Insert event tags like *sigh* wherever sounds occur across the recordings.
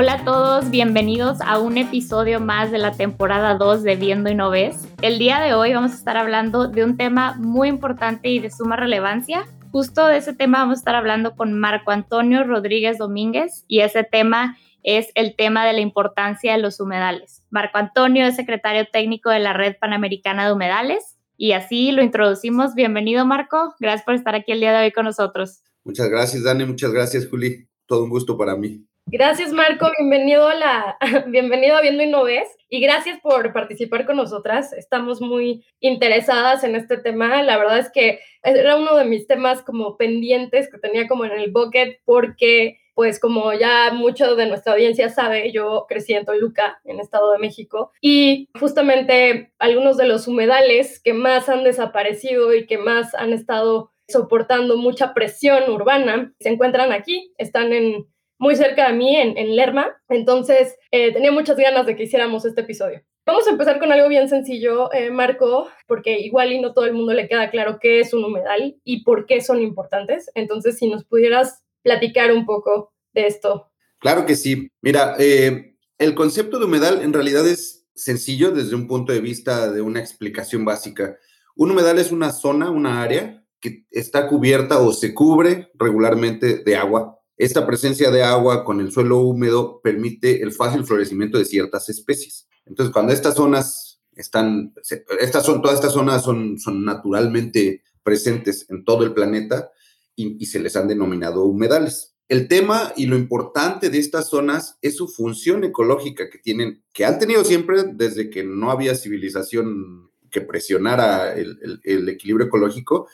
Hola a todos, bienvenidos a un episodio más de la temporada 2 de Viendo y No Ves. El día de hoy vamos a estar hablando de un tema muy importante y de suma relevancia. Justo de ese tema vamos a estar hablando con Marco Antonio Rodríguez Domínguez y ese tema es el tema de la importancia de los humedales. Marco Antonio es secretario técnico de la Red Panamericana de Humedales y así lo introducimos. Bienvenido Marco, gracias por estar aquí el día de hoy con nosotros. Muchas gracias Dani, muchas gracias Juli, todo un gusto para mí. Gracias, Marco. Bienvenido a la, *laughs* bienvenido a Viendo y. Y gracias por participar con nosotras. Estamos muy interesadas en este tema. La verdad es que era uno de mis temas como pendientes que tenía como en el bucket porque pues como ya mucho de nuestra audiencia sabe, yo crecí en Toluca, en Estado de México, y justamente algunos de los humedales que más han desaparecido y que más han estado soportando mucha presión urbana se encuentran aquí, están en muy cerca de mí, en, Lerma. Entonces, eh, tenía muchas ganas de que hiciéramos este episodio. Vamos a empezar con algo bien sencillo, eh, Marco, porque igual y no todo el mundo le queda claro qué es un humedal y por qué son importantes. Entonces, si nos pudieras platicar un poco de esto. Claro que sí. Mira, eh, el concepto de humedal en realidad es sencillo desde un punto de vista de una explicación básica. Un humedal es una zona, una área que está cubierta o se cubre regularmente de agua esta presencia de agua con el suelo húmedo permite el fácil florecimiento de ciertas especies. Entonces, cuando estas zonas están, estas son, todas estas zonas son, son naturalmente presentes en todo el planeta y, se les han denominado humedales. El tema y lo importante de estas zonas es su función ecológica que tienen, que han tenido siempre desde que no había civilización que presionara el, el equilibrio ecológico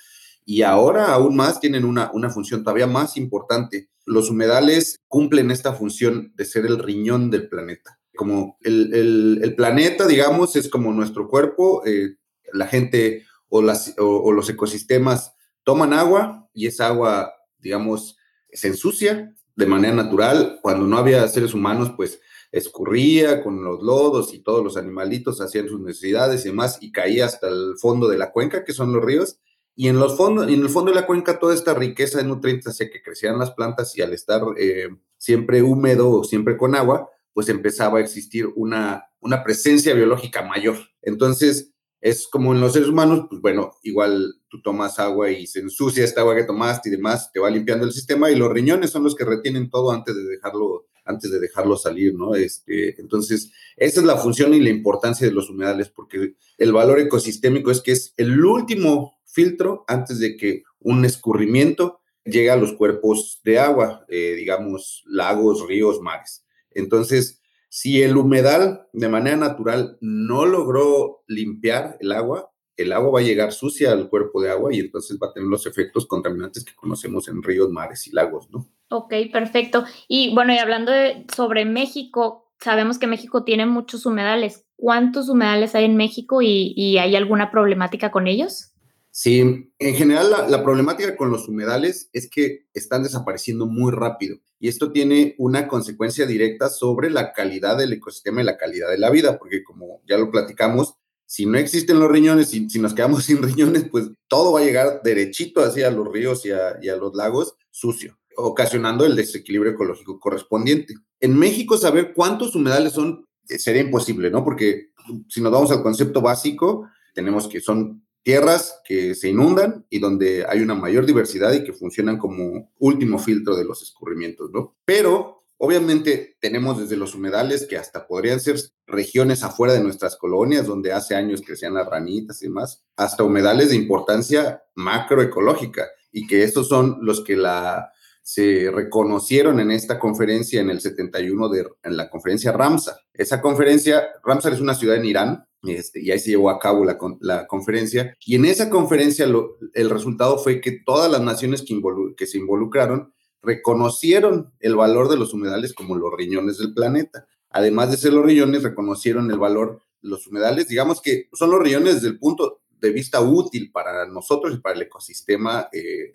y ahora aún más tienen una, una función todavía más importante. Los humedales cumplen esta función de ser el riñón del planeta. Como el, planeta, digamos, es como nuestro cuerpo, eh, la gente o, las, o, los ecosistemas toman agua y esa agua, digamos, se ensucia de manera natural. Cuando no había seres humanos, pues escurría con los lodos y todos los animalitos hacían sus necesidades y demás y caía hasta el fondo de la cuenca, que son los ríos, y en, los fondos, en el fondo de la cuenca toda esta riqueza de nutrientes hacía que crecieran las plantas y al estar eh, siempre húmedo o siempre con agua, pues empezaba a existir una, una presencia biológica mayor. Entonces, es como en los seres humanos, pues bueno, igual tú tomas agua y se ensucia esta agua que tomaste y demás, te va limpiando el sistema y los riñones son los que retienen todo antes de dejarlo, antes de dejarlo salir, ¿no? Este, entonces, esa es la función y la importancia de los humedales, porque el valor ecosistémico es que es el último filtro antes de que un escurrimiento llegue a los cuerpos de agua, eh, digamos, lagos, ríos, mares. Entonces, si el humedal de manera natural no logró limpiar el agua, el agua va a llegar sucia al cuerpo de agua y entonces va a tener los efectos contaminantes que conocemos en ríos, mares y lagos, ¿no? Ok, perfecto. Y bueno, y hablando sobre México, sabemos que México tiene muchos humedales. ¿Cuántos humedales hay en México y hay alguna problemática con ellos? Sí, en general la, problemática con los humedales es que están desapareciendo muy rápido y esto tiene una consecuencia directa sobre la calidad del ecosistema y la calidad de la vida, porque como ya lo platicamos, si no existen los riñones, si, si nos quedamos *laughs* sin riñones, pues todo va a llegar derechito hacia los ríos y a, y a los lagos sucio, ocasionando el desequilibrio ecológico correspondiente. En México saber cuántos humedales son eh, sería imposible, ¿no? Porque si nos vamos al concepto básico, tenemos que son tierras que se inundan y donde hay una mayor diversidad y que funcionan como último filtro de los escurrimientos, ¿no? Pero obviamente tenemos desde los humedales que hasta podrían ser regiones afuera de nuestras colonias donde hace años crecían las ranitas y demás, hasta humedales de importancia macroecológica y que estos son los que la se reconocieron en esta conferencia en el 71 de, en la conferencia Ramsar. Esa conferencia, Ramsar es una ciudad en Irán, este, y ahí se llevó a cabo la, la conferencia. Y en esa conferencia el resultado fue que todas las naciones que, que se involucraron reconocieron el valor de los humedales como los riñones del planeta. Además de ser los riñones, reconocieron el valor de los humedales. Digamos que son los riñones desde el punto de vista útil para nosotros y para el ecosistema eh,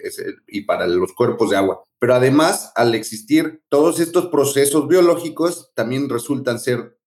y para los cuerpos de agua. Pero además, al existir todos estos procesos biológicos, también resultan ser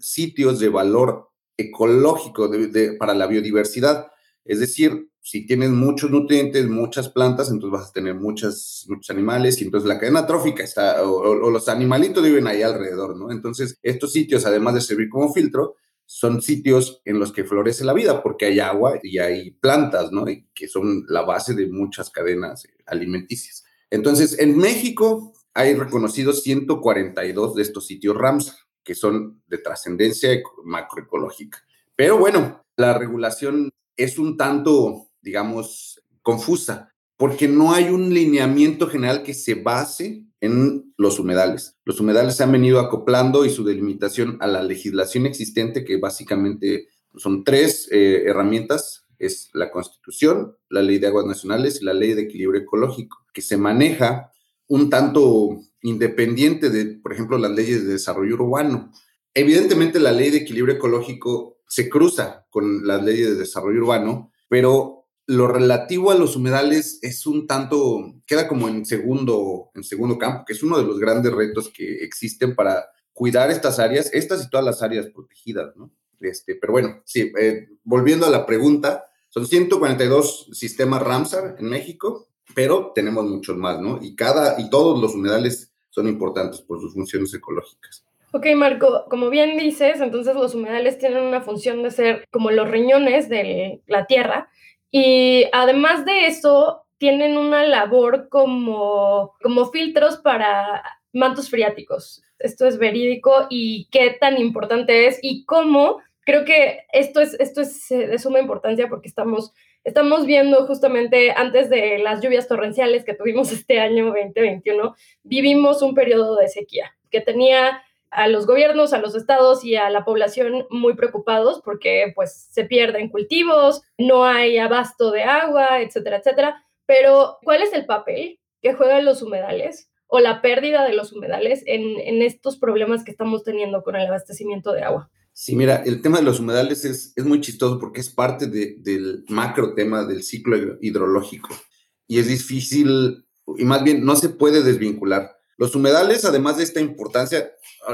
sitios de valor ecológico para la biodiversidad. Es decir, si tienes muchos nutrientes, muchas plantas, entonces vas a tener muchas, muchos animales y entonces la cadena trófica está, o, los animalitos viven ahí alrededor, ¿no? Entonces, estos sitios, además de servir como filtro, son sitios en los que florece la vida porque hay agua y hay plantas, ¿no? Que son la base de muchas cadenas alimenticias. Entonces, en México hay reconocidos 142 de estos sitios Ramsar, que son de trascendencia macroecológica. Pero bueno, la regulación es un tanto digamos, confusa, porque no hay un lineamiento general que se base en los humedales. Los humedales se han venido acoplando y su delimitación a la legislación existente, que básicamente son tres eh, herramientas, es la Constitución, la Ley de Aguas Nacionales y la Ley de Equilibrio Ecológico, que se maneja un tanto independiente de, por ejemplo, las leyes de desarrollo urbano. Evidentemente, la Ley de Equilibrio Ecológico se cruza con las leyes de desarrollo urbano, pero lo relativo a los humedales es un tanto, queda como en segundo, en segundo campo, que es uno de los grandes retos que existen para cuidar estas áreas, estas y todas las áreas protegidas, ¿no? Este, pero bueno, sí, eh, volviendo a la pregunta, son 142 sistemas Ramsar en México, pero tenemos muchos más, ¿no? Y cada, y todos los humedales son importantes por sus funciones ecológicas. Ok, Marco, como bien dices, entonces los humedales tienen una función de ser como los riñones de la tierra, y además de eso, tienen una labor como, como filtros para mantos freáticos. Esto es verídico y qué tan importante es y cómo creo que esto es, esto es de suma importancia porque estamos, estamos viendo justamente antes de las lluvias torrenciales que tuvimos *laughs* este año 2021, vivimos un periodo de sequía que tenía a los gobiernos, a los estados y a la población muy preocupados porque pues se pierden cultivos, no hay abasto de agua, etcétera, etcétera. Pero ¿cuál es el papel que juegan los humedales o la pérdida de los humedales en, estos problemas que estamos teniendo con el abastecimiento de agua? Sí, mira, el tema de los humedales es, es muy chistoso porque es parte del macro tema del ciclo hidrológico y es difícil, y más bien no se puede desvincular. Los humedales, además de esta importancia,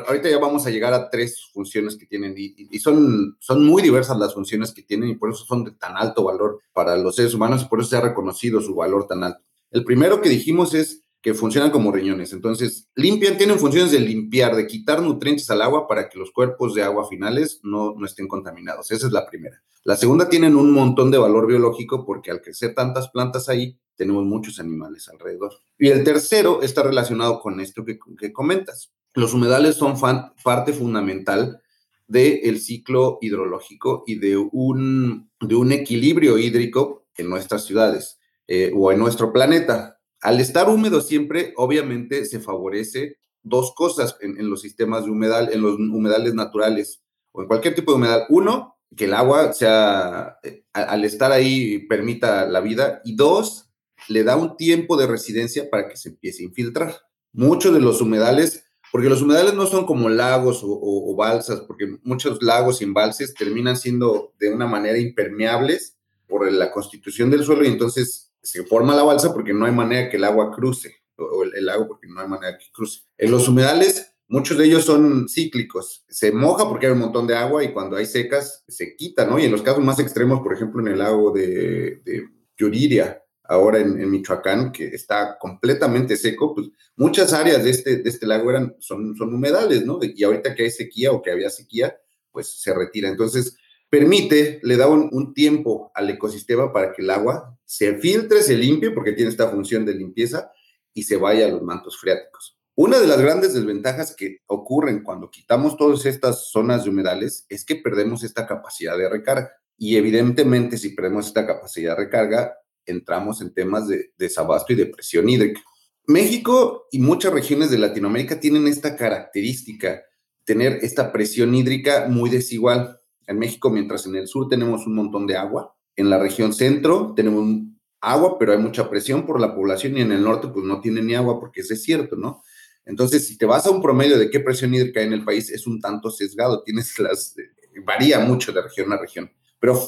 ahorita ya vamos a llegar a tres funciones que tienen y, son, son muy diversas las funciones que tienen y por eso son de tan alto valor para los seres humanos y por eso se ha reconocido su valor tan alto. El primero que dijimos es que funcionan como riñones. Entonces, limpian, tienen funciones de limpiar, de quitar nutrientes al agua para que los cuerpos de agua finales no, no estén contaminados. Esa es la primera. La segunda, tienen un montón de valor biológico porque al crecer tantas plantas ahí, tenemos muchos animales alrededor. Y el tercero está relacionado con esto que, que comentas. Los humedales son parte fundamental del ciclo hidrológico y de un, de un equilibrio hídrico en nuestras ciudades eh, o en nuestro planeta. Al estar húmedo siempre, obviamente, se favorece dos cosas en, los sistemas de humedal, en los humedales naturales o en cualquier tipo de humedal. Uno, que el agua sea, eh, al estar ahí permita la vida. Y dos, le da un tiempo de residencia para que se empiece a infiltrar. Muchos de los humedales porque los humedales no son como lagos o, balsas, porque muchos lagos y embalses terminan siendo de una manera impermeables por la constitución del suelo y entonces se forma la balsa porque no hay manera que el agua cruce, o el, lago porque no hay manera que cruce. En los humedales, muchos de ellos son cíclicos. Se moja porque hay un montón de agua y cuando hay secas se quita, ¿no? Y en los casos más extremos, por ejemplo, en el lago de, de Yuriria, ahora en, Michoacán, que está completamente seco, pues muchas áreas de este, de este lago eran, son, son humedales, ¿no? Y ahorita que hay sequía o que había sequía, pues se retira. Entonces, permite, le da un, tiempo al ecosistema para que el agua se filtre, se limpie, porque tiene esta función de limpieza, y se vaya a los mantos freáticos. Una de las grandes desventajas que ocurren cuando quitamos todas estas zonas de humedales es que perdemos esta capacidad de recarga. Y evidentemente, si perdemos esta capacidad de recarga, entramos en temas de desabasto y de presión hídrica. México y muchas regiones de Latinoamérica tienen esta característica, tener esta presión hídrica muy desigual. En México, mientras en el sur tenemos un montón de agua, en la región centro tenemos agua, pero hay mucha presión por la población y en el norte pues no tiene ni agua porque es desierto, ¿no? Entonces, si te vas a un promedio de qué presión hídrica hay en el país, es un tanto sesgado, tienes las, varía mucho de región a región. Pero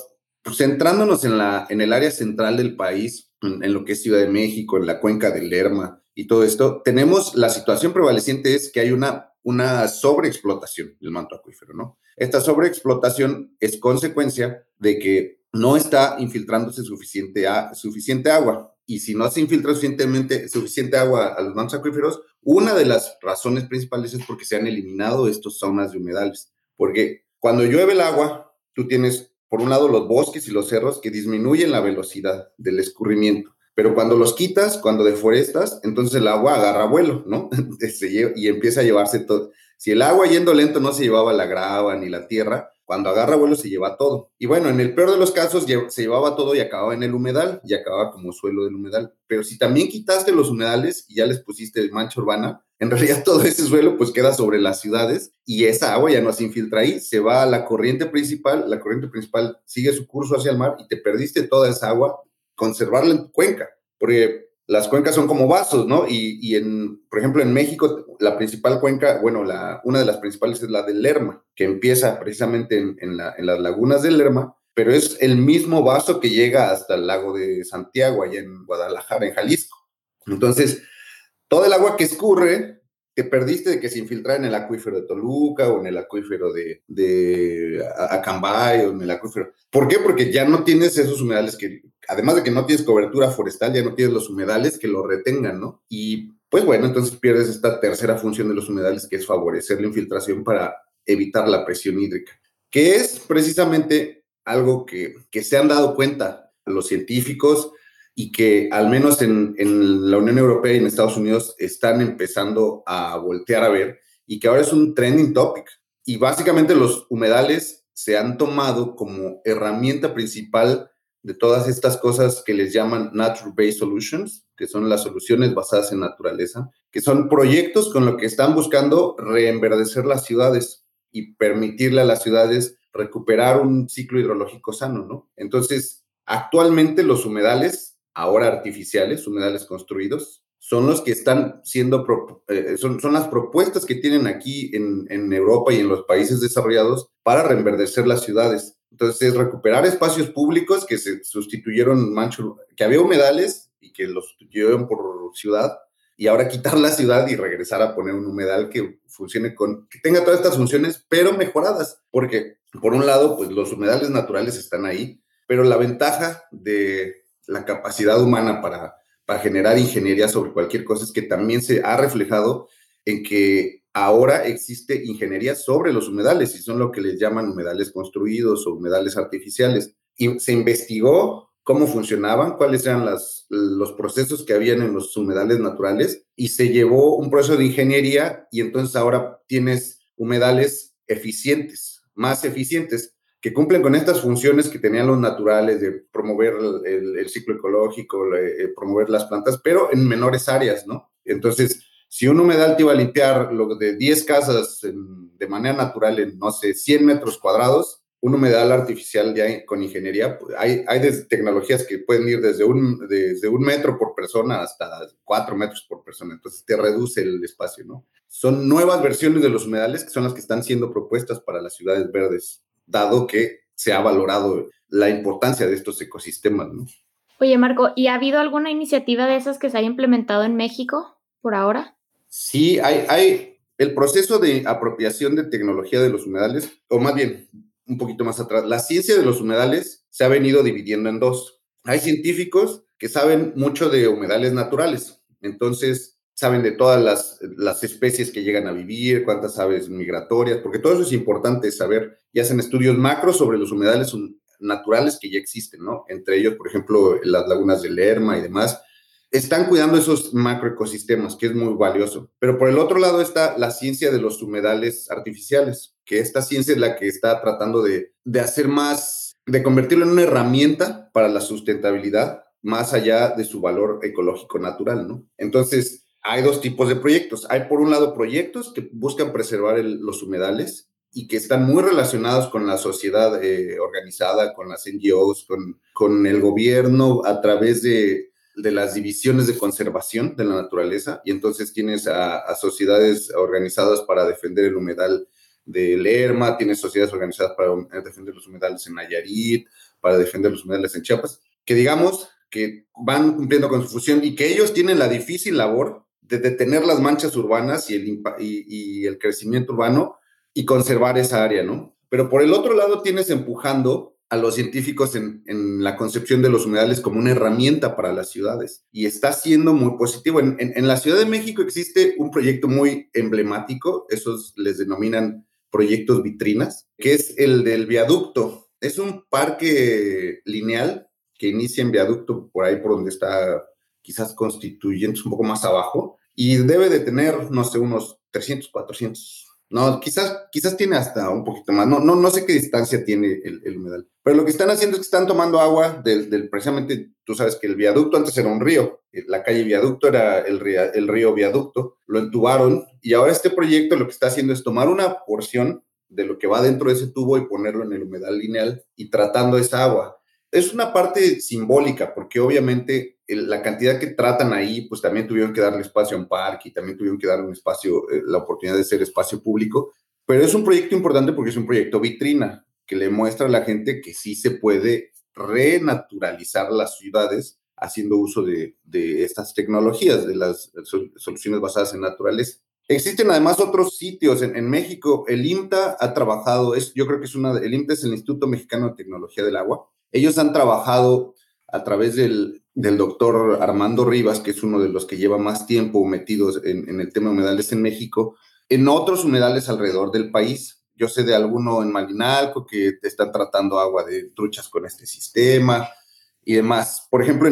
pues, centrándonos en, la, en el área central del país, en, lo que es Ciudad de México, en la cuenca del Lerma y todo esto, tenemos la situación prevaleciente es que hay una, una sobreexplotación del manto acuífero, ¿no? Esta sobreexplotación es consecuencia de que no está infiltrándose suficiente, agua. Y si no se infiltra suficientemente, suficiente agua a los mantos acuíferos, una de las razones principales es porque se han eliminado estas zonas de humedales. Porque cuando llueve el agua, tú tienes, por un lado, los bosques y los cerros que disminuyen la velocidad del escurrimiento. Pero cuando los quitas, cuando deforestas, entonces el agua agarra vuelo, ¿no? *laughs* y empieza a llevarse todo. Si el agua yendo lento no se llevaba la grava ni la tierra, cuando agarra vuelo se lleva todo. Y bueno, en el peor de los casos se llevaba todo y acababa en el humedal y acababa como suelo del humedal. Pero si también quitaste los humedales y ya les pusiste mancha urbana, en realidad *laughs* todo ese suelo pues queda sobre las ciudades y esa agua ya no se infiltra ahí, se va a la corriente principal, la corriente principal sigue su curso hacia el mar y te perdiste toda esa agua, conservarla en tu cuenca, porque las cuencas son como vasos, ¿no? Y, en, por ejemplo, en México, la principal cuenca, bueno, la, una de las principales es la del Lerma, que empieza precisamente en, las lagunas del Lerma, pero es el mismo vaso que llega hasta el lago de Santiago, allá en Guadalajara, en Jalisco. Entonces, todo el agua que escurre te perdiste de que se infiltrara en el acuífero de Toluca o en el acuífero de, de Acambay o en el acuífero. ¿Por qué? Porque ya no tienes esos humedales que, además de que no tienes cobertura forestal, ya no tienes los humedales que lo retengan, ¿no? Y pues bueno, entonces pierdes esta tercera función de los humedales que es favorecer la infiltración para evitar la presión hídrica, que es precisamente algo que, que se han dado cuenta los científicos, y que al menos en, la Unión Europea y en Estados Unidos están empezando a voltear a ver y que ahora es un trending topic. Y básicamente los humedales se han tomado como herramienta principal de todas estas cosas que les llaman Nature-Based Solutions, que son las soluciones basadas en naturaleza, que son proyectos con lo que están buscando reenverdecer las ciudades y permitirle a las ciudades recuperar un ciclo hidrológico sano, ¿no? Entonces, actualmente los humedales ahora artificiales, humedales construidos, son los que están siendo, eh, son, son, las propuestas que tienen aquí en, en, Europa y en los países desarrollados para reenverdecer las ciudades. Entonces, es recuperar espacios públicos que se sustituyeron, mancho, que había humedales y que los sustituyeron por ciudad, y ahora quitar la ciudad y regresar a poner un humedal que funcione con, que tenga todas estas funciones, pero mejoradas, porque por un lado, pues los humedales naturales están ahí, pero la ventaja de, la capacidad humana para, para generar ingeniería sobre cualquier cosa es que también se ha reflejado en que ahora existe ingeniería sobre los humedales y son lo que les llaman humedales construidos o humedales artificiales. Y se investigó cómo funcionaban, cuáles eran las, los procesos que habían en los humedales naturales y se llevó un proceso de ingeniería y entonces ahora tienes humedales eficientes, más eficientes que cumplen con estas funciones que tenían los naturales de promover el, ciclo ecológico, eh, promover las plantas, pero en menores áreas, ¿no? Entonces, si un humedal te iba a limpiar lo de 10 casas de manera natural en, no sé, 100 metros cuadrados, un humedal artificial ya con ingeniería, pues, hay, hay tecnologías que pueden ir desde un, desde un metro por persona hasta 4 metros por persona, entonces te reduce el espacio, ¿no? Son nuevas versiones de los humedales que son las que están siendo propuestas para las ciudades verdes dado que se ha valorado la importancia de estos ecosistemas. ¿no? Oye, Marco, ¿y ha habido alguna iniciativa de esas que se haya implementado en México por ahora? Sí, hay, hay el proceso de apropiación de tecnología de los humedales, o más bien, un poquito más atrás, la ciencia de los humedales se ha venido dividiendo en dos. Hay científicos que saben mucho de humedales naturales, entonces saben de todas las, las, especies que llegan a vivir, cuántas aves migratorias, porque todo eso es importante saber y hacen estudios macros sobre los humedales naturales que ya existen, ¿no? Entre ellos, por ejemplo, las lagunas de Lerma y demás. Están cuidando esos macroecosistemas, que es muy valioso. Pero por el otro lado está la ciencia de los humedales artificiales, que esta ciencia es la que está tratando de, de hacer más, de convertirlo en una herramienta para la sustentabilidad, más allá de su valor ecológico natural, ¿no? Entonces, hay dos tipos de proyectos. Hay por un lado proyectos que buscan preservar los humedales y que están muy relacionados con la sociedad eh, organizada, con las NGOs, con, con el gobierno a través de, de, las divisiones de conservación de la naturaleza. Y entonces tienes a, a sociedades organizadas para defender el humedal de Lerma, tienes sociedades organizadas para defender los humedales en Nayarit, para defender los humedales en Chiapas, que digamos que van cumpliendo con su función y que ellos tienen la difícil labor de detener las manchas urbanas y el, y, el crecimiento urbano y conservar esa área, ¿no? Pero por el otro lado tienes empujando a los científicos en, en, la concepción de los humedales como una herramienta para las ciudades. Y está siendo muy positivo. En, en, la Ciudad de México existe un proyecto muy emblemático, esos les denominan proyectos vitrinas, que es el del viaducto. Es un parque lineal que inicia en viaducto por ahí por donde está quizás constituyentes un poco más abajo y debe de tener, no sé, unos 300, 400. No, quizás, quizás tiene hasta un poquito más. No, no, no sé qué distancia tiene el, humedal. Pero lo que están haciendo es que están tomando agua del, del, precisamente, tú sabes que el viaducto antes era un río. La calle viaducto era el, el río viaducto. Lo entubaron y ahora este proyecto lo que está haciendo es tomar una porción de lo que va dentro de ese tubo y ponerlo en el humedal lineal y tratando esa agua es una parte simbólica, porque obviamente la cantidad que tratan ahí, pues también tuvieron que darle espacio a un parque y también tuvieron que darle un espacio, eh, la oportunidad de ser espacio público, pero es un proyecto importante porque es un proyecto vitrina que le muestra a la gente que sí se puede renaturalizar las ciudades haciendo uso de, estas tecnologías, de las soluciones basadas en naturaleza. Existen además otros sitios en, México. El IMTA ha trabajado, es, yo creo que es una, el IMTA es el Instituto Mexicano de Tecnología del Agua, ellos han trabajado a través del, doctor Armando Rivas, que es uno de los que lleva más tiempo metidos en, el tema de humedales en México, en otros humedales alrededor del país. Yo sé de alguno en Malinalco que están tratando agua de truchas con este sistema y demás. Por ejemplo,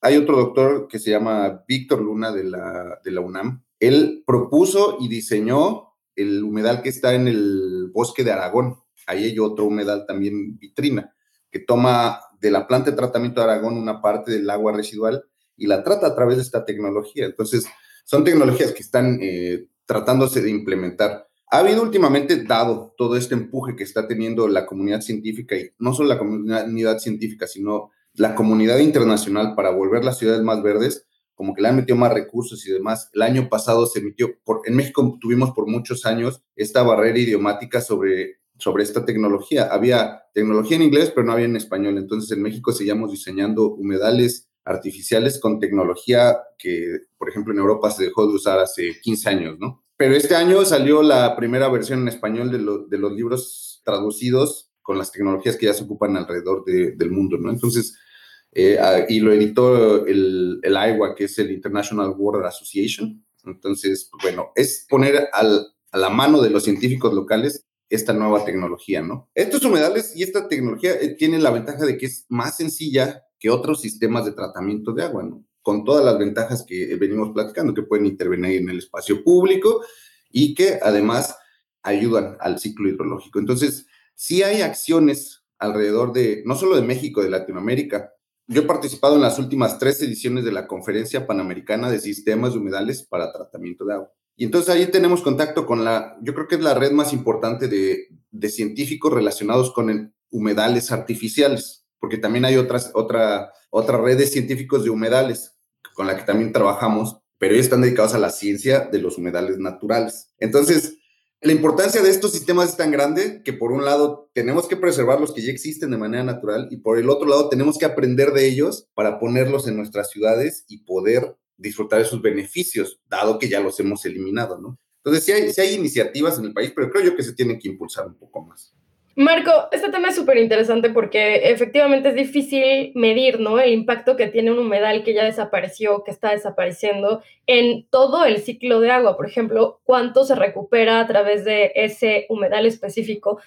hay otro doctor que se llama Víctor Luna de la, de la UNAM. Él propuso y diseñó el humedal que está en el bosque de Aragón. Ahí hay otro humedal también vitrina que toma de la planta de tratamiento de Aragón una parte del agua residual y la trata a través de esta tecnología. Entonces, son tecnologías que están eh, tratándose de implementar. Ha habido últimamente, dado todo este empuje que está teniendo la comunidad científica, y no solo la comunidad científica, sino la comunidad internacional para volver las ciudades más verdes, como que le han metido más recursos y demás. El año pasado se emitió, por, en México tuvimos por muchos años esta barrera idiomática sobre sobre esta tecnología. Había tecnología en inglés, pero no había en español. Entonces en México seguíamos diseñando humedales artificiales con tecnología que, por ejemplo, en Europa se dejó de usar hace 15 años, ¿no? Pero este año salió la primera versión en español de, de los libros traducidos con las tecnologías que ya se ocupan alrededor del mundo, ¿no? Entonces, eh, ah, y lo editó el, el IWA, que es el International Water Association. Entonces, bueno, es poner al, a la mano de los científicos locales esta nueva tecnología, ¿no? Estos humedales y esta tecnología eh, tienen la ventaja de que es más sencilla que otros sistemas de tratamiento de agua, ¿no? Con todas las ventajas que venimos platicando, que pueden intervenir en el espacio público y que además ayudan al ciclo hidrológico. Entonces, sí hay acciones alrededor de, no solo de México, de Latinoamérica. Yo he participado en las últimas tres ediciones de la Conferencia Panamericana de Sistemas de Humedales para Tratamiento de Agua. Y entonces ahí tenemos contacto con la, yo creo que es la red más importante de, de científicos relacionados con humedales artificiales, porque también hay otras, otra, otra red de científicos de humedales con la que también trabajamos, pero ellos están dedicados a la ciencia de los humedales naturales. Entonces, la importancia de estos sistemas es tan grande que por un lado tenemos que preservar los que ya existen de manera natural y por el otro lado tenemos que aprender de ellos para ponerlos en nuestras ciudades y poder disfrutar de sus beneficios, dado que ya los hemos eliminado, ¿no? Entonces, sí hay, sí hay iniciativas en el país, pero creo yo que se tienen que impulsar un poco más. Marco, este tema es súper interesante porque efectivamente es difícil medir ¿no? el impacto que tiene un humedal que ya desapareció, que está desapareciendo en todo el ciclo de agua. Por ejemplo, cuánto se recupera a través de ese humedal específico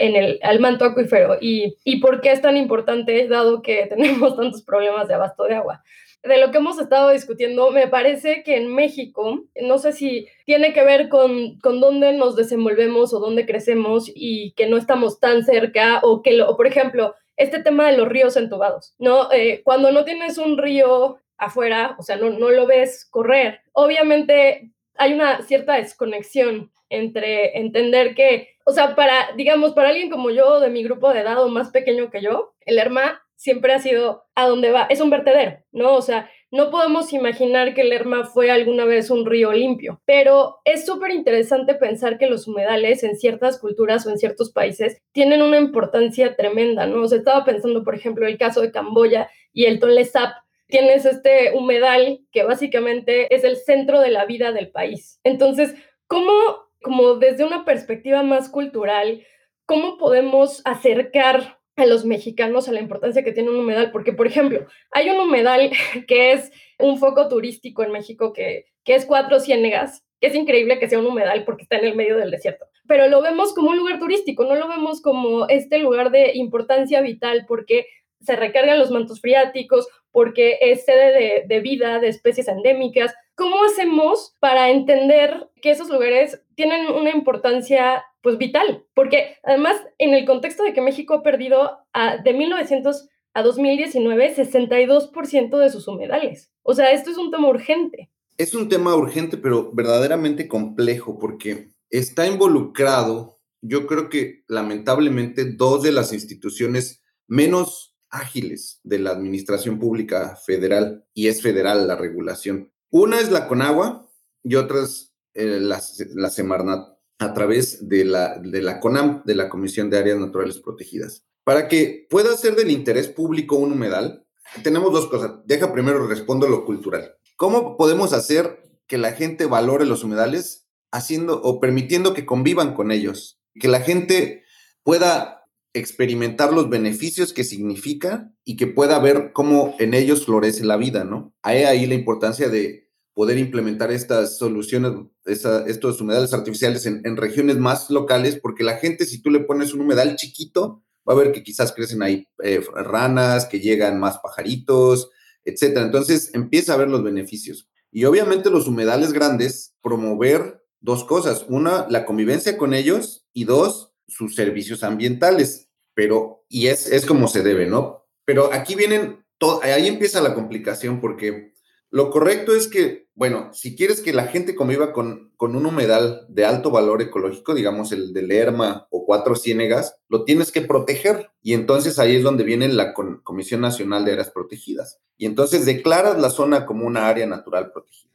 en el al manto acuífero y, y por qué es tan importante dado que *laughs* tenemos tantos problemas de abasto de agua de lo que hemos estado discutiendo, me parece que en México, no sé si tiene que ver con, con dónde nos desenvolvemos o dónde crecemos y que no estamos tan cerca o que, lo, por ejemplo, este tema de los ríos entubados, ¿no? Eh, cuando no tienes un río afuera, o sea, no, no lo ves correr. Obviamente hay una cierta desconexión entre entender que, o sea, para, digamos, para alguien como yo, de mi grupo de edad o más pequeño que yo, el Lerma siempre ha sido a donde va, es un vertedero, ¿no? O sea, no podemos imaginar que el Lerma fue alguna vez un río limpio, pero es súper interesante pensar que los humedales en ciertas culturas o en ciertos países tienen una importancia tremenda, ¿no? O estaba pensando, por ejemplo, el caso de Camboya y el Tonle Sap, tienes este humedal que básicamente es el centro de la vida del país. Entonces, ¿cómo, como desde una perspectiva más cultural, cómo podemos acercar a los mexicanos a la importancia que tiene un humedal, porque por ejemplo, hay un humedal *laughs* que es un foco turístico en México que, que es Cuatro Ciénegas, que es increíble que sea un humedal porque está en el medio del desierto, pero lo vemos como un lugar turístico, no lo vemos como este lugar de importancia vital porque se recargan los mantos freáticos, porque es sede de, vida de especies endémicas. ¿Cómo hacemos para entender que esos lugares tienen una importancia pues vital, porque además en el contexto de que México ha perdido de 1900 a 2019 62% de sus humedales. O sea, esto es un tema urgente. Es un tema urgente, pero verdaderamente complejo, porque está involucrado, yo creo que lamentablemente, dos de las instituciones menos ágiles de la administración pública federal, y es federal la regulación. Una es la Conagua y otra es eh, la, la Semarnat a través de la, de la CONAM, de la Comisión de Áreas Naturales Protegidas. Para que pueda ser del interés público un humedal, tenemos dos cosas. Deja primero respondo lo cultural. ¿Cómo podemos hacer que la gente valore los humedales haciendo o permitiendo que convivan con ellos? Que la gente pueda experimentar los beneficios que significa y que pueda ver cómo en ellos florece la vida, ¿no? Hay ahí la importancia de poder implementar estas soluciones, estos humedales artificiales en, regiones más locales, porque la gente, si tú le pones un humedal chiquito, va a ver que quizás crecen ahí eh, ranas, que llegan más pajaritos, etcétera. Entonces empieza a ver los beneficios. Y obviamente los humedales grandes, promover dos cosas. Una, la convivencia con ellos y dos, sus servicios ambientales. Pero, y es, es como se debe, ¿no? Pero aquí vienen, ahí empieza la complicación porque lo correcto es que, bueno, si quieres que la gente conviva con, con un humedal de alto valor ecológico, digamos el de Lerma o Cuatro Ciénegas, lo tienes que proteger. Y entonces ahí es donde viene la Comisión Nacional de Áreas Protegidas. Y entonces declaras la zona como una área natural protegida.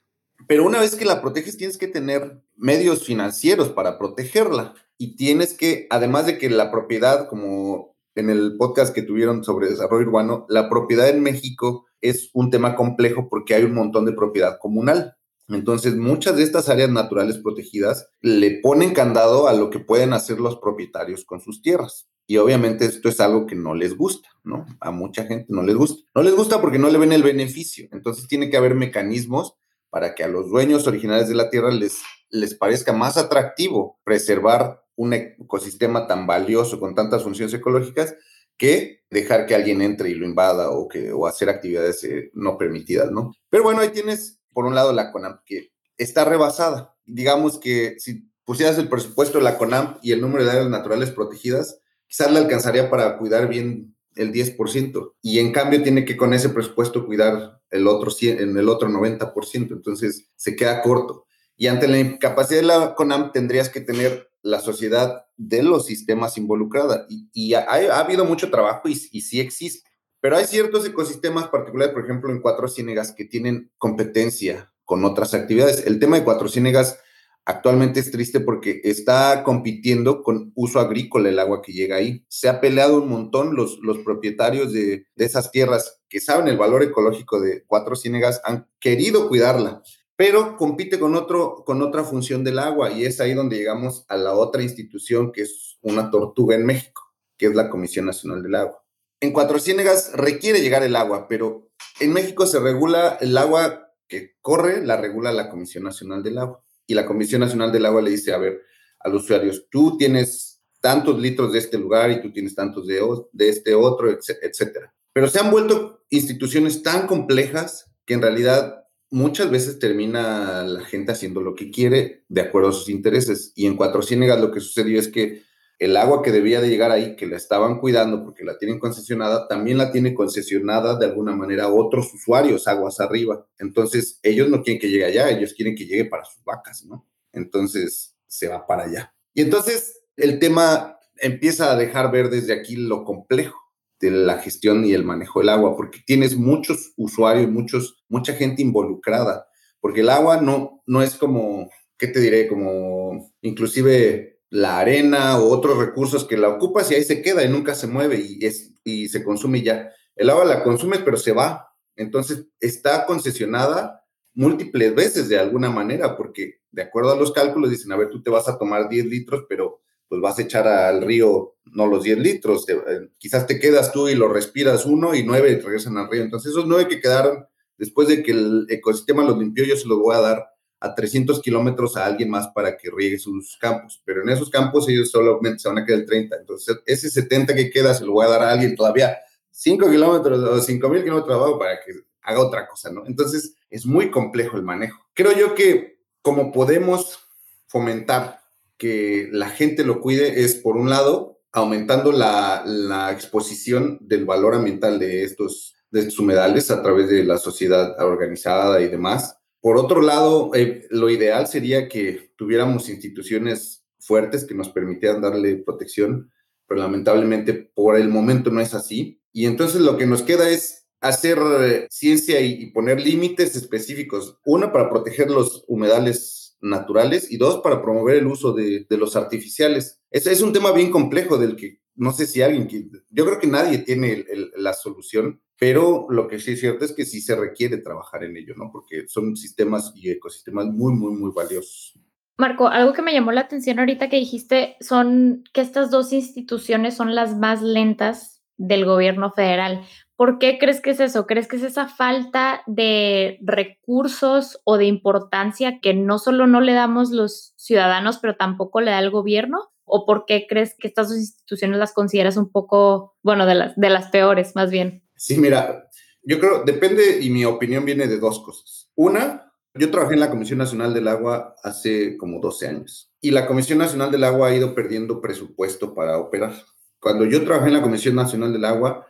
Pero una vez que la proteges, tienes que tener medios financieros para protegerla. Y tienes que, además de que la propiedad, como en el podcast que tuvieron sobre desarrollo urbano, la propiedad en México es un tema complejo porque hay un montón de propiedad comunal. Entonces, muchas de estas áreas naturales protegidas le ponen candado a lo que pueden hacer los propietarios con sus tierras. Y obviamente esto es algo que no les gusta, ¿no? A mucha gente no les gusta. No les gusta porque no le ven el beneficio. Entonces, tiene que haber mecanismos para que a los dueños originales de la tierra les, les parezca más atractivo preservar un ecosistema tan valioso con tantas funciones ecológicas que dejar que alguien entre y lo invada o, que, o hacer actividades eh, no permitidas, ¿no? Pero bueno, ahí tienes, por un lado, la CONAMP, que está rebasada. Digamos que si pusieras el presupuesto de la CONAMP y el número de áreas naturales protegidas, quizás le alcanzaría para cuidar bien el 10%. Y en cambio tiene que con ese presupuesto cuidar el otro, en el otro 90%. Entonces se queda corto. Y ante la incapacidad de la CONAMP tendrías que tener la sociedad de los sistemas involucrada. Y, ha, habido mucho trabajo y, y, sí existe. Pero hay ciertos ecosistemas particulares, por ejemplo, en Cuatro Ciénegas, que tienen competencia con otras actividades. El tema de Cuatro Ciénegas actualmente es triste porque está compitiendo con uso agrícola el agua que llega ahí. Se ha peleado un montón los, los propietarios de, de esas tierras que saben el valor ecológico de Cuatro Ciénegas, han querido cuidarla pero compite con, otro, con otra función del agua y es ahí donde llegamos a la otra institución que es una tortuga en México, que es la Comisión Nacional del Agua. En Cuatro Ciénegas requiere llegar el agua, pero en México se regula el agua que corre, la regula la Comisión Nacional del Agua. Y la Comisión Nacional del Agua le dice, a ver, a los usuarios, tú tienes tantos litros de este lugar y tú tienes tantos de, de este otro, etcétera. Pero se han vuelto instituciones tan complejas que en realidad muchas veces termina la gente haciendo lo que quiere de acuerdo a sus intereses. Y en Cuatro Ciénegas lo que sucedió es que el agua que debía de llegar ahí, que la estaban cuidando porque la tienen concesionada, también la tiene concesionada de alguna manera otros usuarios, aguas arriba. Entonces, ellos no quieren que llegue allá, ellos quieren que llegue para sus vacas, ¿no? Entonces, se va para allá. Y entonces, el tema empieza a dejar ver desde aquí lo complejo de la gestión y el manejo del agua, porque tienes muchos usuarios, muchos, mucha gente involucrada, porque el agua no, no es como, ¿qué te diré? Como inclusive la arena o otros recursos que la ocupas y ahí se queda y nunca se mueve y, es, y se consume ya. El agua la consumes, pero se va. Entonces está concesionada múltiples veces de alguna manera, porque de acuerdo a los cálculos dicen, a ver, tú te vas a tomar 10 litros, pero pues vas a echar al río no los 10 litros, eh, quizás te quedas tú y lo respiras uno y nueve regresan al río. Entonces esos nueve que quedaron, después de que el ecosistema los limpió, yo se los voy a dar a 300 kilómetros a alguien más para que riegue sus campos. Pero en esos campos ellos solamente se van a quedar el 30. Entonces, ese 70 que queda se lo voy a dar a alguien todavía 5 kilómetros o 5 mil kilómetros abajo para que haga otra cosa, ¿no? Entonces, es muy complejo el manejo. Creo yo que como podemos fomentar que la gente lo cuide es, por un lado, aumentando la, la exposición del valor ambiental de estos, de estos humedales a través de la sociedad organizada y demás por otro lado, eh, lo ideal sería que tuviéramos instituciones fuertes que nos permitieran darle protección, pero lamentablemente por el momento no es así. Y entonces lo que nos queda es hacer eh, ciencia y, poner límites específicos. Uno, para proteger los humedales naturales y dos, para promover el uso de, los artificiales. Ese es un tema bien complejo del que no sé si alguien, yo creo que nadie tiene la solución, pero lo que sí es cierto es que sí se requiere trabajar en ello, ¿no? Porque son sistemas y ecosistemas muy, muy, muy valiosos. Marco, algo que me llamó la atención ahorita que dijiste son que estas dos instituciones son las más lentas del gobierno federal. ¿Por qué crees que es eso? ¿Crees que es esa falta de recursos o de importancia que no solo no le damos los ciudadanos, pero tampoco le da el gobierno? ¿O por qué crees que estas dos instituciones las consideras un poco, bueno, de las, de las peores más bien? Sí, mira, yo creo, depende y mi opinión viene de dos cosas. Una, yo trabajé en la Comisión Nacional del Agua hace como 12 años y la Comisión Nacional del Agua ha ido perdiendo presupuesto para operar. Cuando yo trabajé en la Comisión Nacional del Agua,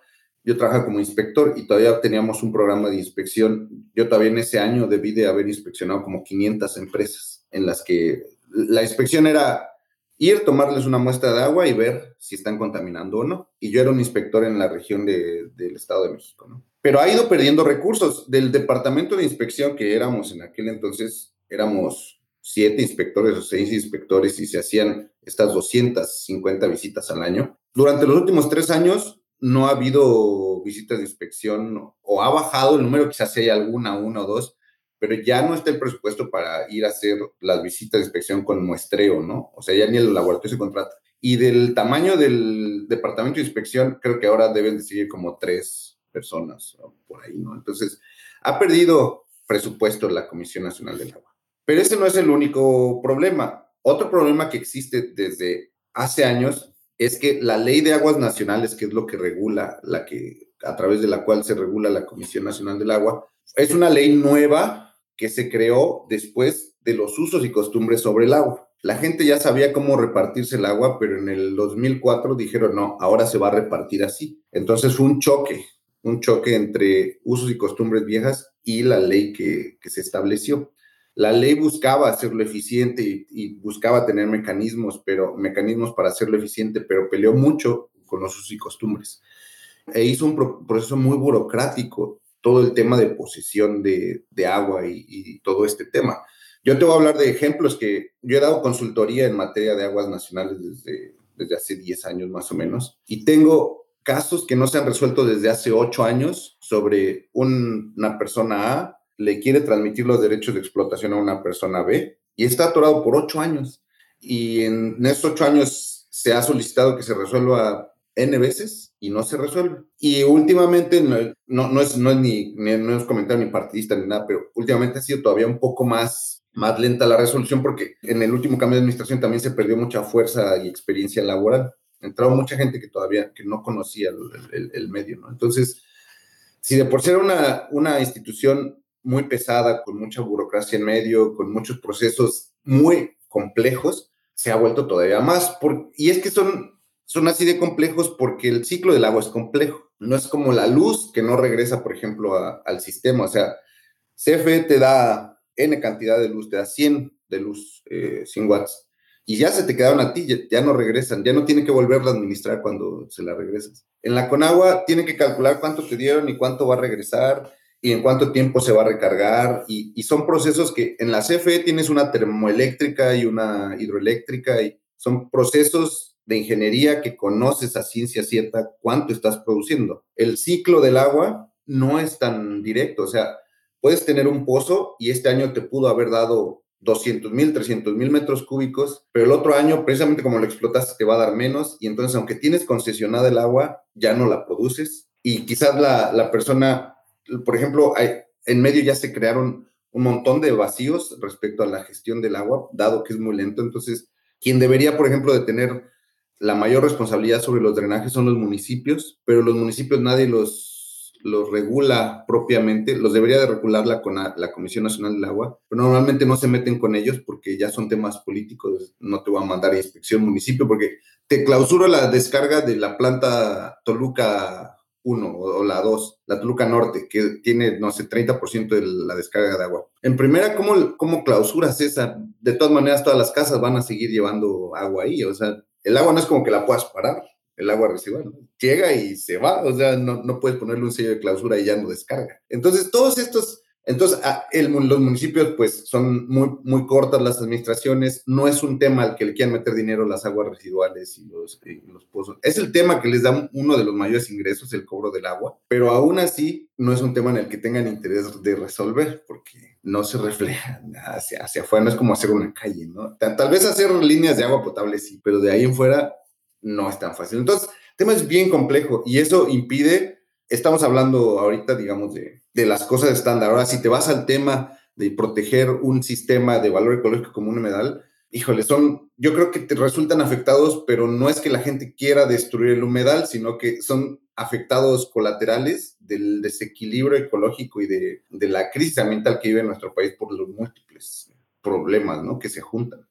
yo trabajaba como inspector y todavía teníamos un programa de inspección. Yo todavía en ese año debí de haber inspeccionado como 500 empresas en las que la inspección era ir, tomarles una muestra de agua y ver si están contaminando o no. Y yo era un inspector en la región del Estado de México. Pero ha ido perdiendo recursos. Del departamento de inspección que éramos en aquel entonces, éramos siete inspectores o seis inspectores y se hacían estas 250 visitas al año. Durante los últimos tres años no ha habido visitas de inspección o ha bajado el número, quizás hay alguna, una o dos, pero ya no está el presupuesto para ir a hacer las visitas de inspección con muestreo, ¿no? O sea, ya ni el laboratorio se contrata. Y del tamaño del departamento de inspección, creo que ahora deben de seguir como tres personas por ahí, ¿no? Entonces, ha perdido presupuesto la Comisión Nacional del Agua. Pero ese no es el único problema. Otro problema que existe desde hace años es que la ley de aguas nacionales, que es lo que regula, la que, a través de la cual se regula la Comisión Nacional del Agua, es una ley nueva que se creó después de los usos y costumbres sobre el agua. La gente ya sabía cómo repartirse el agua, pero en el 2004 dijeron, no, ahora se va a repartir así. Entonces fue un choque, un choque entre usos y costumbres viejas y la ley que, se estableció. La ley buscaba hacerlo eficiente y, buscaba tener mecanismos, pero mecanismos para hacerlo eficiente, pero peleó mucho con los usos y costumbres. E hizo un proceso muy burocrático todo el tema de posesión de, agua y, todo este tema. Yo te voy a hablar de ejemplos que yo he dado consultoría en materia de aguas nacionales desde, desde hace 10 años más o menos y tengo casos que no se han resuelto desde hace 8 años sobre una persona A le quiere transmitir los derechos de explotación a una persona B y está atorado por 8 años. Y en estos 8 años se ha solicitado que se resuelva N veces y no se resuelve. Y últimamente, no, no, es, no es ni, no es comentario ni partidista ni nada, pero últimamente ha sido todavía un poco más, más lenta la resolución porque en el último cambio de administración también se perdió mucha fuerza y experiencia laboral. Entraba mucha gente que todavía que no conocía el, el, medio, ¿no? Entonces, si de por ser una, una institución muy pesada, con mucha burocracia en medio, con muchos procesos muy complejos, se ha vuelto todavía más. Por, y es que son, son así de complejos porque el ciclo del agua es complejo. No es como la luz que no regresa, por ejemplo, al sistema. O sea, CFE te da N cantidad de luz, te da 100 de luz, 100 eh, watts y ya se te quedaron a ti, ya, no regresan, ya no tiene que volverla a administrar cuando se la regresas. En la Conagua tiene que calcular cuánto te dieron y cuánto va a regresar y en cuánto tiempo se va a recargar y, son procesos que en la CFE tienes una termoeléctrica y una hidroeléctrica y son procesos de ingeniería que conoces a ciencia cierta cuánto estás produciendo. El ciclo del agua no es tan directo, o sea, puedes tener un pozo y este año te pudo haber dado 200 mil, 300 mil metros cúbicos, pero el otro año, precisamente como lo explotaste, te va a dar menos y entonces aunque tienes concesionada el agua, ya no la produces y quizás la, la persona, por ejemplo, hay, en medio ya se crearon un montón de vacíos respecto a la gestión del agua, dado que es muy lento, entonces quien debería, por ejemplo, de tener la mayor responsabilidad sobre los drenajes son los municipios, pero los municipios nadie los los regula propiamente, los debería de regular la, la Comisión Nacional del Agua, pero normalmente no se meten con ellos porque ya son temas políticos, no te voy a mandar inspección municipio porque te clausuro la descarga de la planta Toluca 1 o, la 2, la Toluca Norte, que tiene, no sé, 30% de la descarga de agua. En primera, ¿cómo, ¿cómo clausuras esa? De todas maneras, todas las casas van a seguir llevando agua ahí, o sea, el agua no es como que la puedas parar el agua residual. Llega y se va, o sea, no, no, puedes ponerle un sello de clausura y ya no descarga. Entonces, todos estos, entonces, ah, el, los municipios, pues, son muy, muy cortas las administraciones, no es un tema al que le quieran meter dinero las aguas residuales y los, los pozos. Es el tema que les da uno de los mayores ingresos, el cobro del agua, pero aún así no es un tema en el que tengan interés de resolver, porque no se refleja hacia, hacia afuera, no es como hacer una calle, ¿no? Tal vez hacer líneas de agua potable sí, pero de ahí en fuera no es tan fácil. Entonces, el tema es bien complejo y eso impide, estamos hablando ahorita, digamos, de, de las cosas estándar. Ahora, si te vas al tema de proteger un sistema de valor ecológico como un humedal, híjole, son, yo creo que te resultan afectados, pero no es que la gente quiera destruir el humedal, sino que son afectados colaterales del desequilibrio ecológico y de, de la crisis ambiental que vive nuestro país por los múltiples problemas, ¿no? Que se juntan.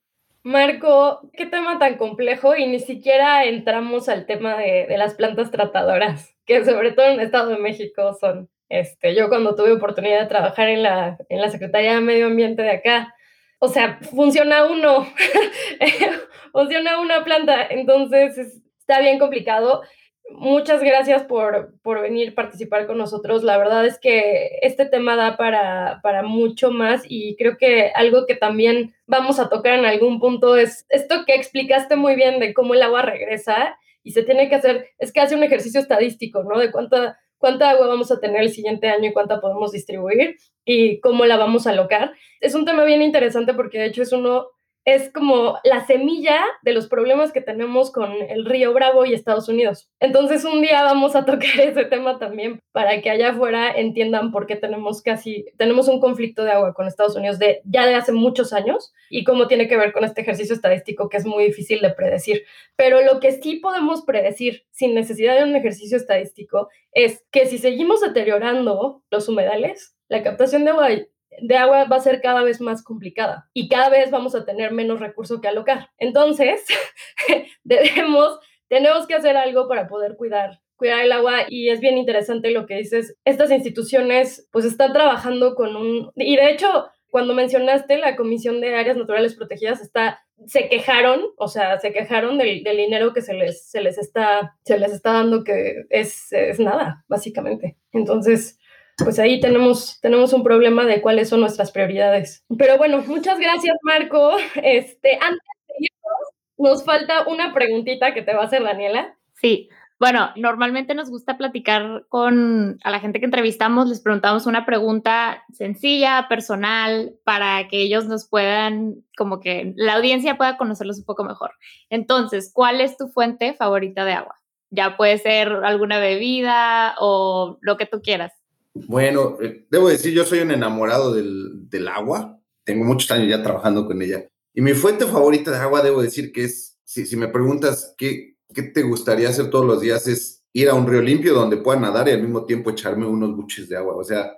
Marco, qué tema tan complejo y ni siquiera entramos al tema de, las plantas tratadoras, que sobre todo en el Estado de México son, este, yo cuando tuve oportunidad de trabajar en la, en la Secretaría de Medio Ambiente de acá, o sea, funciona uno, *laughs* funciona una planta, entonces está bien complicado muchas gracias por, por venir participar con nosotros. La verdad es que este tema da para, para mucho más y creo que algo que también vamos a tocar en algún punto es esto que explicaste muy bien de cómo el agua regresa y se tiene que hacer, es que hace un ejercicio estadístico, ¿no? De cuánta, cuánta agua vamos a tener el siguiente año y cuánta podemos distribuir y cómo la vamos a alocar. Es un tema bien interesante porque de hecho es uno es como la semilla de los problemas que tenemos con el río Bravo y Estados Unidos. Entonces un día vamos a *laughs* tocar ese tema también para que allá afuera entiendan por qué tenemos casi, tenemos un conflicto de agua con Estados Unidos de ya de hace muchos años y cómo tiene que ver con este ejercicio estadístico que es muy difícil de predecir. Pero lo que sí podemos predecir sin necesidad de un ejercicio estadístico es que si seguimos deteriorando los humedales, la captación de agua de agua va a ser cada vez más complicada y cada vez vamos a tener menos recursos que alocar. Entonces, *laughs* debemos, tenemos que hacer algo para poder cuidar cuidar el agua y es bien interesante lo que dices. Estas instituciones pues están trabajando con un... Y de hecho, cuando mencionaste la Comisión de Áreas Naturales Protegidas, está, se quejaron, o sea, se quejaron del, del dinero que se les, se, les está, se les está dando, que es, es nada, básicamente. Entonces, pues ahí tenemos, tenemos un problema de cuáles son nuestras prioridades. Pero bueno, muchas gracias, Marco. Este, antes de irnos, nos falta una preguntita que te va a hacer Daniela. Sí. Bueno, normalmente nos gusta platicar con a la gente que entrevistamos, les preguntamos una pregunta sencilla, personal, para que ellos nos puedan, como que la audiencia pueda conocerlos un poco mejor. Entonces, ¿cuál es tu fuente favorita de agua? Ya puede ser alguna bebida o lo que tú quieras. Bueno, eh, debo decir, yo soy un enamorado del, del, agua. Tengo muchos años ya trabajando con ella. Y mi fuente favorita de agua, debo decir que es, si, si me preguntas qué, qué te gustaría hacer todos los días, es ir a un río limpio donde pueda nadar y al mismo tiempo echarme unos buches de agua. O sea,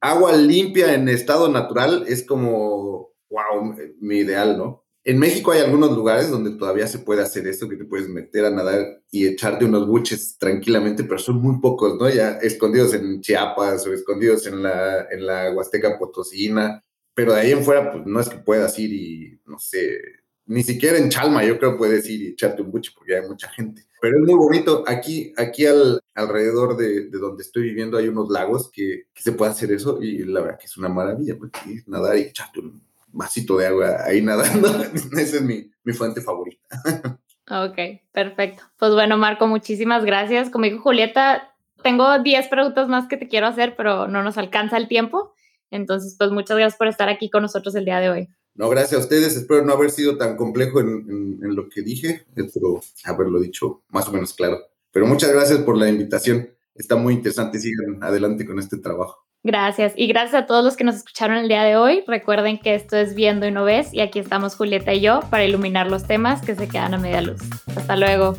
agua limpia en estado natural es como, wow, mi ideal, ¿no? En México hay algunos lugares donde todavía se puede hacer esto, que te puedes meter a nadar y echarte unos buches tranquilamente, pero son muy pocos, ¿no? Ya escondidos en Chiapas o escondidos en la, en la Huasteca Potosina, pero de ahí en fuera, pues no es que puedas ir y, no sé, ni siquiera en Chalma yo creo puedes ir y echarte un buche porque hay mucha gente. Pero es muy bonito. Aquí, aquí al, alrededor de, de, donde estoy viviendo hay unos lagos que, que, se puede hacer eso y la verdad que es una maravilla, porque nadar y echarte un vasito de agua ahí nadando, *laughs* esa es mi, mi fuente favorita. Ok, perfecto. Pues bueno, Marco, muchísimas gracias. Como dijo Julieta, tengo 10 preguntas más que te quiero hacer, pero no nos alcanza el tiempo. Entonces, pues muchas gracias por estar aquí con nosotros el día de hoy. No, gracias a ustedes. Espero no haber sido tan complejo en, en, en lo que dije, espero haberlo dicho más o menos claro. Pero muchas gracias por la invitación. Está muy interesante. Sigan adelante con este trabajo. Gracias. Y gracias a todos los que nos escucharon el día de hoy. Recuerden que esto es Viendo y No Ves y aquí estamos Julieta y yo para iluminar los temas que se quedan a media luz. Hasta luego.